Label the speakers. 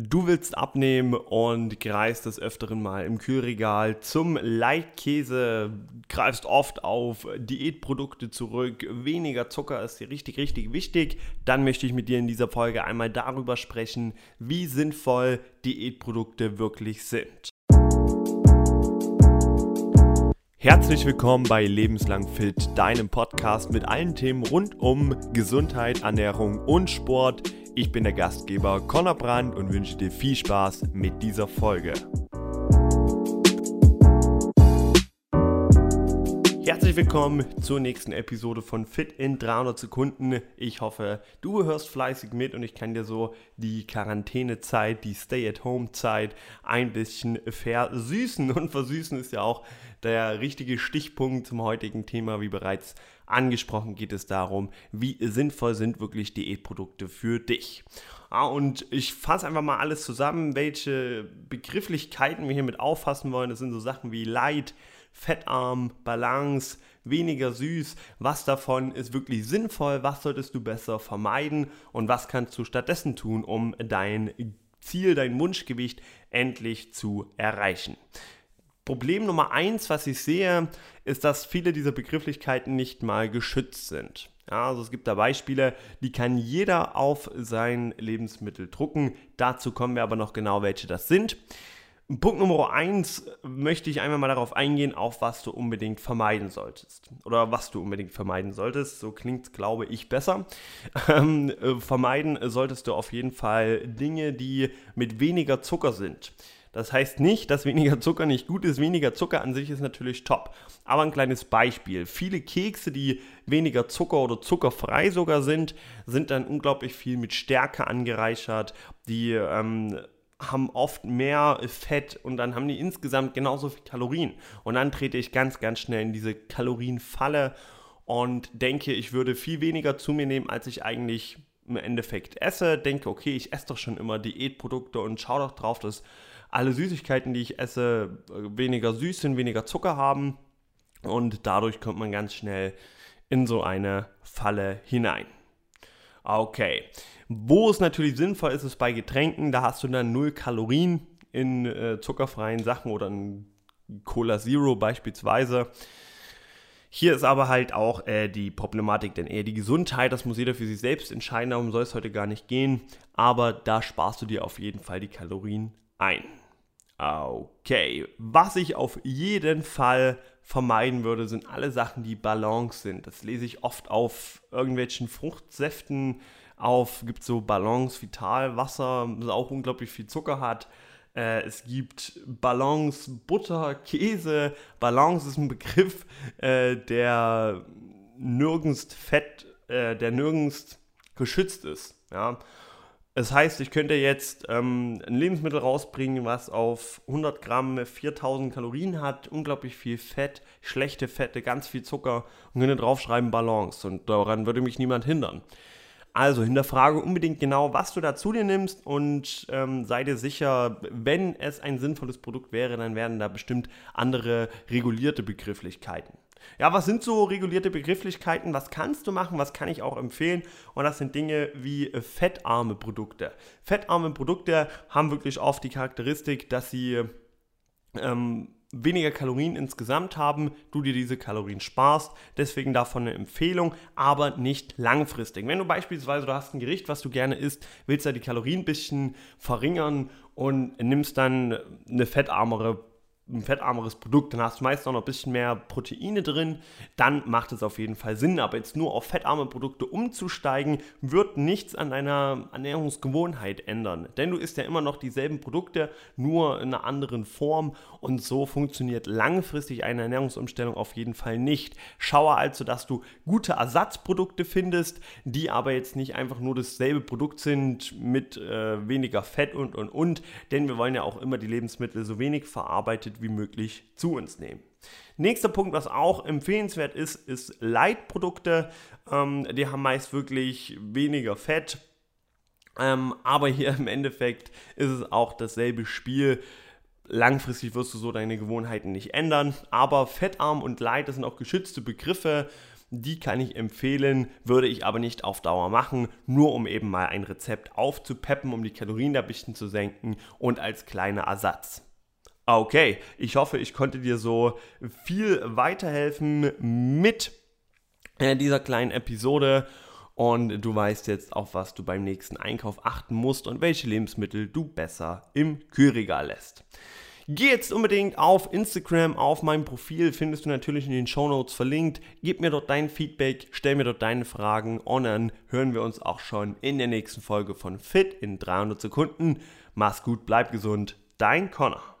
Speaker 1: Du willst abnehmen und greifst des Öfteren mal im Kühlregal zum Leitkäse, greifst oft auf Diätprodukte zurück, weniger Zucker ist dir richtig, richtig wichtig. Dann möchte ich mit dir in dieser Folge einmal darüber sprechen, wie sinnvoll Diätprodukte wirklich sind. Herzlich willkommen bei Lebenslang Fit, deinem Podcast mit allen Themen rund um Gesundheit, Ernährung und Sport ich bin der Gastgeber Conor Brandt und wünsche dir viel Spaß mit dieser Folge. Herzlich willkommen zur nächsten Episode von Fit in 300 Sekunden. Ich hoffe, du hörst fleißig mit und ich kann dir so die Quarantänezeit, die Stay-at-Home-Zeit ein bisschen versüßen. Und versüßen ist ja auch der richtige Stichpunkt zum heutigen Thema, wie bereits angesprochen, geht es darum, wie sinnvoll sind wirklich Diätprodukte für dich. Ah, und ich fasse einfach mal alles zusammen, welche Begrifflichkeiten wir hiermit auffassen wollen. Das sind so Sachen wie Light, fettarm, Balance, weniger süß. Was davon ist wirklich sinnvoll? Was solltest du besser vermeiden? Und was kannst du stattdessen tun, um dein Ziel, dein Wunschgewicht endlich zu erreichen? Problem Nummer eins, was ich sehe, ist, dass viele dieser Begrifflichkeiten nicht mal geschützt sind. Ja, also es gibt da Beispiele, die kann jeder auf sein Lebensmittel drucken. Dazu kommen wir aber noch genau, welche das sind. Punkt Nummer eins möchte ich einmal mal darauf eingehen, auf was du unbedingt vermeiden solltest. Oder was du unbedingt vermeiden solltest. So klingt, glaube ich, besser. Ähm, äh, vermeiden solltest du auf jeden Fall Dinge, die mit weniger Zucker sind. Das heißt nicht, dass weniger Zucker nicht gut ist. Weniger Zucker an sich ist natürlich top. Aber ein kleines Beispiel. Viele Kekse, die weniger Zucker oder zuckerfrei sogar sind, sind dann unglaublich viel mit Stärke angereichert. Die ähm, haben oft mehr Fett und dann haben die insgesamt genauso viel Kalorien. Und dann trete ich ganz, ganz schnell in diese Kalorienfalle und denke, ich würde viel weniger zu mir nehmen, als ich eigentlich im Endeffekt esse. Denke, okay, ich esse doch schon immer Diätprodukte und schaue doch drauf, dass alle Süßigkeiten, die ich esse, weniger süß sind, weniger Zucker haben. Und dadurch kommt man ganz schnell in so eine Falle hinein. Okay. Wo es natürlich sinnvoll ist, ist bei Getränken. Da hast du dann 0 Kalorien in äh, zuckerfreien Sachen oder ein Cola Zero beispielsweise. Hier ist aber halt auch äh, die Problematik, denn eher die Gesundheit, das muss jeder für sich selbst entscheiden, darum soll es heute gar nicht gehen. Aber da sparst du dir auf jeden Fall die Kalorien ein. Okay, was ich auf jeden Fall vermeiden würde, sind alle Sachen, die Balance sind. Das lese ich oft auf irgendwelchen Fruchtsäften auf. Gibt so Balance Vital Wasser, das auch unglaublich viel Zucker hat. Äh, es gibt Balance Butter, Käse. Balance ist ein Begriff, äh, der nirgends Fett, äh, der nirgends geschützt ist. Das heißt, ich könnte jetzt ähm, ein Lebensmittel rausbringen, was auf 100 Gramm 4000 Kalorien hat, unglaublich viel Fett, schlechte Fette, ganz viel Zucker und könnte draufschreiben Balance und daran würde mich niemand hindern. Also hinterfrage unbedingt genau, was du da zu dir nimmst und ähm, sei dir sicher, wenn es ein sinnvolles Produkt wäre, dann werden da bestimmt andere regulierte Begrifflichkeiten. Ja, was sind so regulierte Begrifflichkeiten? Was kannst du machen? Was kann ich auch empfehlen? Und das sind Dinge wie äh, fettarme Produkte. Fettarme Produkte haben wirklich oft die Charakteristik, dass sie ähm, weniger Kalorien insgesamt haben, du dir diese Kalorien sparst. Deswegen davon eine Empfehlung, aber nicht langfristig. Wenn du beispielsweise du hast ein Gericht, was du gerne isst, willst du die Kalorien ein bisschen verringern und nimmst dann eine fettarmere ein fettarmeres Produkt, dann hast du meist noch ein bisschen mehr Proteine drin, dann macht es auf jeden Fall Sinn. Aber jetzt nur auf fettarme Produkte umzusteigen, wird nichts an deiner Ernährungsgewohnheit ändern. Denn du isst ja immer noch dieselben Produkte, nur in einer anderen Form und so funktioniert langfristig eine Ernährungsumstellung auf jeden Fall nicht. Schaue also, dass du gute Ersatzprodukte findest, die aber jetzt nicht einfach nur dasselbe Produkt sind mit äh, weniger Fett und und und, denn wir wollen ja auch immer die Lebensmittel so wenig verarbeitet wie möglich zu uns nehmen. Nächster Punkt, was auch empfehlenswert ist, ist Leitprodukte. Ähm, die haben meist wirklich weniger Fett, ähm, aber hier im Endeffekt ist es auch dasselbe Spiel. Langfristig wirst du so deine Gewohnheiten nicht ändern, aber fettarm und light, das sind auch geschützte Begriffe. Die kann ich empfehlen, würde ich aber nicht auf Dauer machen, nur um eben mal ein Rezept aufzupeppen, um die Kalorien da ein bisschen zu senken und als kleiner Ersatz. Okay, ich hoffe, ich konnte dir so viel weiterhelfen mit äh, dieser kleinen Episode und du weißt jetzt, auf was du beim nächsten Einkauf achten musst und welche Lebensmittel du besser im Kühlregal lässt. Geh jetzt unbedingt auf Instagram, auf meinem Profil, findest du natürlich in den Show Notes verlinkt. Gib mir dort dein Feedback, stell mir dort deine Fragen und dann hören wir uns auch schon in der nächsten Folge von Fit in 300 Sekunden. Mach's gut, bleib gesund, dein Connor.